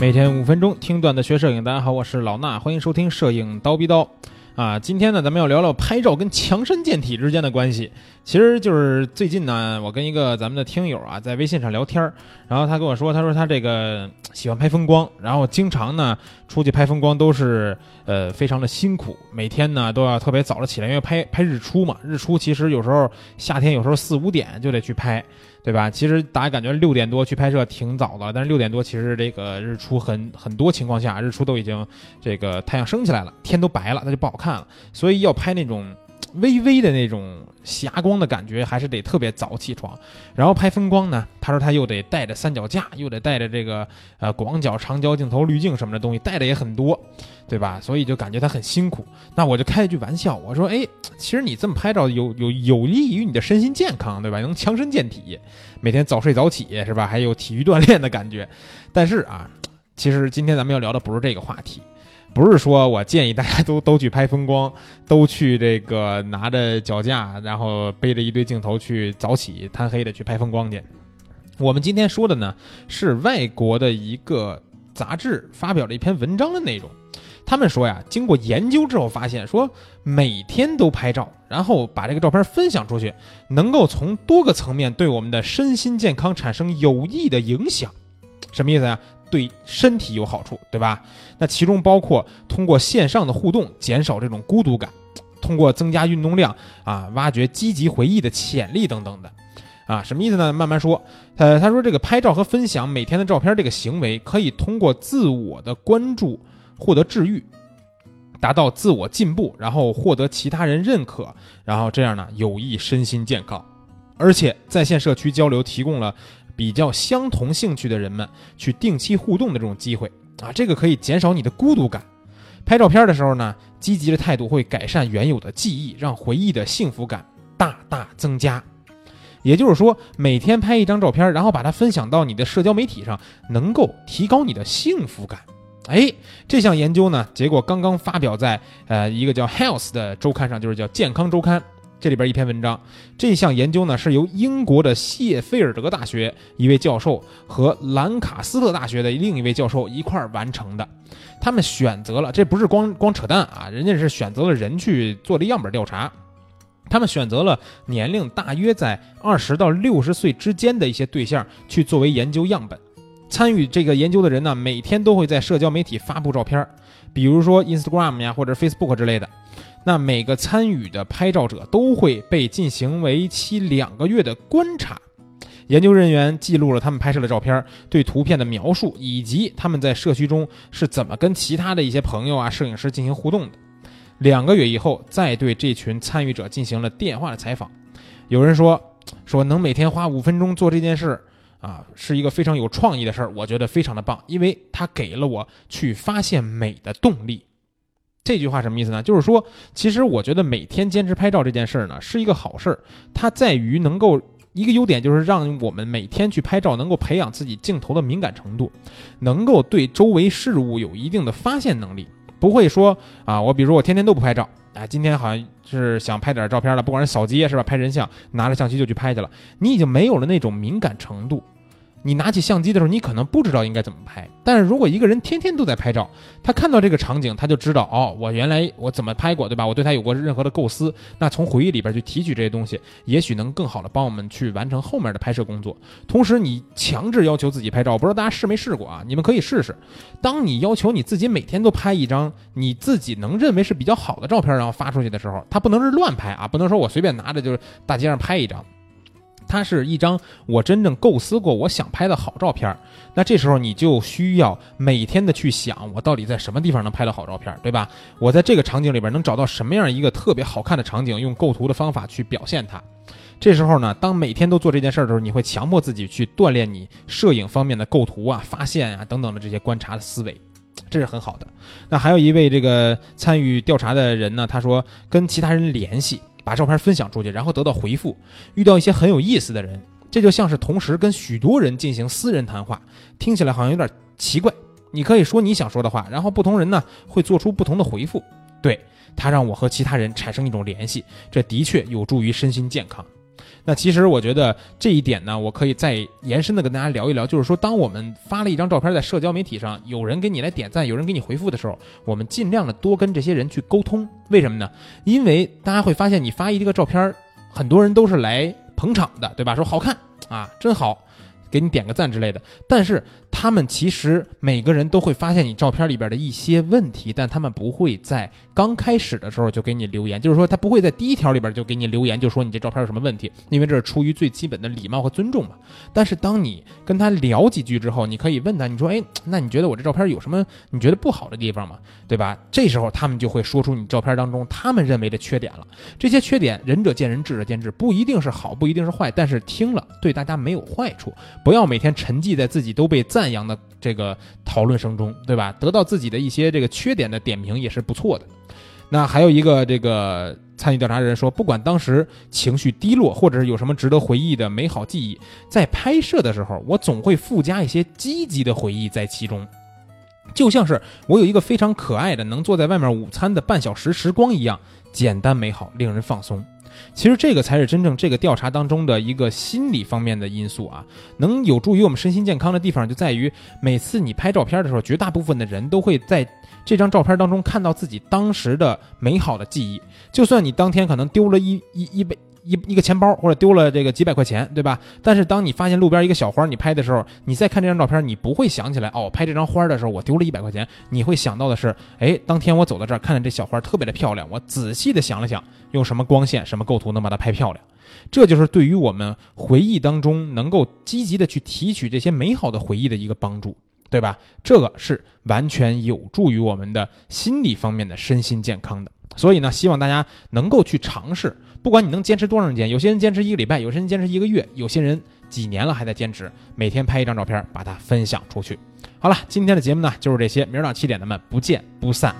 每天五分钟听段子学摄影，大家好，我是老衲，欢迎收听摄影刀逼刀。啊，今天呢，咱们要聊聊拍照跟强身健体之间的关系。其实就是最近呢，我跟一个咱们的听友啊，在微信上聊天儿，然后他跟我说，他说他这个喜欢拍风光，然后经常呢出去拍风光都是呃非常的辛苦，每天呢都要特别早的起来，因为拍拍日出嘛，日出其实有时候夏天有时候四五点就得去拍。对吧？其实大家感觉六点多去拍摄挺早的，但是六点多其实这个日出很很多情况下，日出都已经这个太阳升起来了，天都白了，那就不好看了。所以要拍那种。微微的那种霞光的感觉，还是得特别早起床。然后拍风光呢，他说他又得带着三脚架，又得带着这个呃广角、长焦镜头、滤镜什么的东西，带的也很多，对吧？所以就感觉他很辛苦。那我就开一句玩笑，我说：哎，其实你这么拍照有有 有利于你的身心健康，对吧？能强身健体，每天早睡早起是吧？还有体育锻炼的感觉。但是啊，其实今天咱们要聊的不是这个话题。不是说我建议大家都都去拍风光，都去这个拿着脚架，然后背着一堆镜头去早起贪黑的去拍风光去。我们今天说的呢是外国的一个杂志发表了一篇文章的内容。他们说呀，经过研究之后发现，说每天都拍照，然后把这个照片分享出去，能够从多个层面对我们的身心健康产生有益的影响。什么意思呀？对身体有好处，对吧？那其中包括通过线上的互动减少这种孤独感，通过增加运动量啊，挖掘积极回忆的潜力等等的，啊，什么意思呢？慢慢说。呃，他说这个拍照和分享每天的照片这个行为，可以通过自我的关注获得治愈，达到自我进步，然后获得其他人认可，然后这样呢有益身心健康，而且在线社区交流提供了。比较相同兴趣的人们去定期互动的这种机会啊，这个可以减少你的孤独感。拍照片的时候呢，积极的态度会改善原有的记忆，让回忆的幸福感大大增加。也就是说，每天拍一张照片，然后把它分享到你的社交媒体上，能够提高你的幸福感。哎，这项研究呢，结果刚刚发表在呃一个叫 Health 的周刊上，就是叫健康周刊。这里边一篇文章，这项研究呢是由英国的谢菲尔德大学一位教授和兰卡斯特大学的另一位教授一块儿完成的。他们选择了，这不是光光扯淡啊，人家是选择了人去做的样本调查。他们选择了年龄大约在二十到六十岁之间的一些对象去作为研究样本。参与这个研究的人呢，每天都会在社交媒体发布照片，比如说 Instagram 呀或者 Facebook 之类的。那每个参与的拍照者都会被进行为期两个月的观察，研究人员记录了他们拍摄的照片，对图片的描述，以及他们在社区中是怎么跟其他的一些朋友啊、摄影师进行互动的。两个月以后，再对这群参与者进行了电话的采访。有人说，说能每天花五分钟做这件事，啊，是一个非常有创意的事儿，我觉得非常的棒，因为它给了我去发现美的动力。这句话什么意思呢？就是说，其实我觉得每天坚持拍照这件事儿呢，是一个好事儿。它在于能够一个优点，就是让我们每天去拍照，能够培养自己镜头的敏感程度，能够对周围事物有一定的发现能力。不会说啊，我比如说我天天都不拍照，啊，今天好像是想拍点照片了，不管是扫街是吧，拍人像，拿着相机就去拍去了，你已经没有了那种敏感程度。你拿起相机的时候，你可能不知道应该怎么拍。但是如果一个人天天都在拍照，他看到这个场景，他就知道哦，我原来我怎么拍过，对吧？我对他有过任何的构思。那从回忆里边去提取这些东西，也许能更好的帮我们去完成后面的拍摄工作。同时，你强制要求自己拍照，我不知道大家试没试过啊？你们可以试试。当你要求你自己每天都拍一张你自己能认为是比较好的照片，然后发出去的时候，它不能是乱拍啊，不能说我随便拿着就是大街上拍一张。它是一张我真正构思过、我想拍的好照片那这时候你就需要每天的去想，我到底在什么地方能拍到好照片对吧？我在这个场景里边能找到什么样一个特别好看的场景，用构图的方法去表现它。这时候呢，当每天都做这件事儿的时候，你会强迫自己去锻炼你摄影方面的构图啊、发现啊等等的这些观察的思维，这是很好的。那还有一位这个参与调查的人呢，他说跟其他人联系。把照片分享出去，然后得到回复，遇到一些很有意思的人，这就像是同时跟许多人进行私人谈话，听起来好像有点奇怪。你可以说你想说的话，然后不同人呢会做出不同的回复。对他让我和其他人产生一种联系，这的确有助于身心健康。那其实我觉得这一点呢，我可以再延伸的跟大家聊一聊，就是说，当我们发了一张照片在社交媒体上，有人给你来点赞，有人给你回复的时候，我们尽量的多跟这些人去沟通。为什么呢？因为大家会发现，你发一个照片，很多人都是来捧场的，对吧？说好看啊，真好。给你点个赞之类的，但是他们其实每个人都会发现你照片里边的一些问题，但他们不会在刚开始的时候就给你留言，就是说他不会在第一条里边就给你留言，就说你这照片有什么问题，因为这是出于最基本的礼貌和尊重嘛。但是当你跟他聊几句之后，你可以问他，你说，哎，那你觉得我这照片有什么你觉得不好的地方吗？对吧？这时候他们就会说出你照片当中他们认为的缺点了。这些缺点仁者见仁，智者见智，不一定是好，不一定是坏，但是听了对大家没有坏处。不要每天沉寂在自己都被赞扬的这个讨论声中，对吧？得到自己的一些这个缺点的点评也是不错的。那还有一个这个参与调查人说，不管当时情绪低落，或者是有什么值得回忆的美好记忆，在拍摄的时候，我总会附加一些积极的回忆在其中，就像是我有一个非常可爱的能坐在外面午餐的半小时时光一样，简单美好，令人放松。其实这个才是真正这个调查当中的一个心理方面的因素啊，能有助于我们身心健康的地方就在于，每次你拍照片的时候，绝大部分的人都会在这张照片当中看到自己当时的美好的记忆，就算你当天可能丢了一一一杯。一一个钱包或者丢了这个几百块钱，对吧？但是当你发现路边一个小花，你拍的时候，你再看这张照片，你不会想起来哦，拍这张花的时候我丢了一百块钱。你会想到的是，哎，当天我走到这儿，看见这小花特别的漂亮，我仔细的想了想，用什么光线、什么构图能把它拍漂亮。这就是对于我们回忆当中能够积极的去提取这些美好的回忆的一个帮助，对吧？这个是完全有助于我们的心理方面的身心健康的。所以呢，希望大家能够去尝试。不管你能坚持多长时间，有些人坚持一个礼拜，有些人坚持一个月，有些人几年了还在坚持，每天拍一张照片，把它分享出去。好了，今天的节目呢就是这些，明儿早上七点咱们不见不散。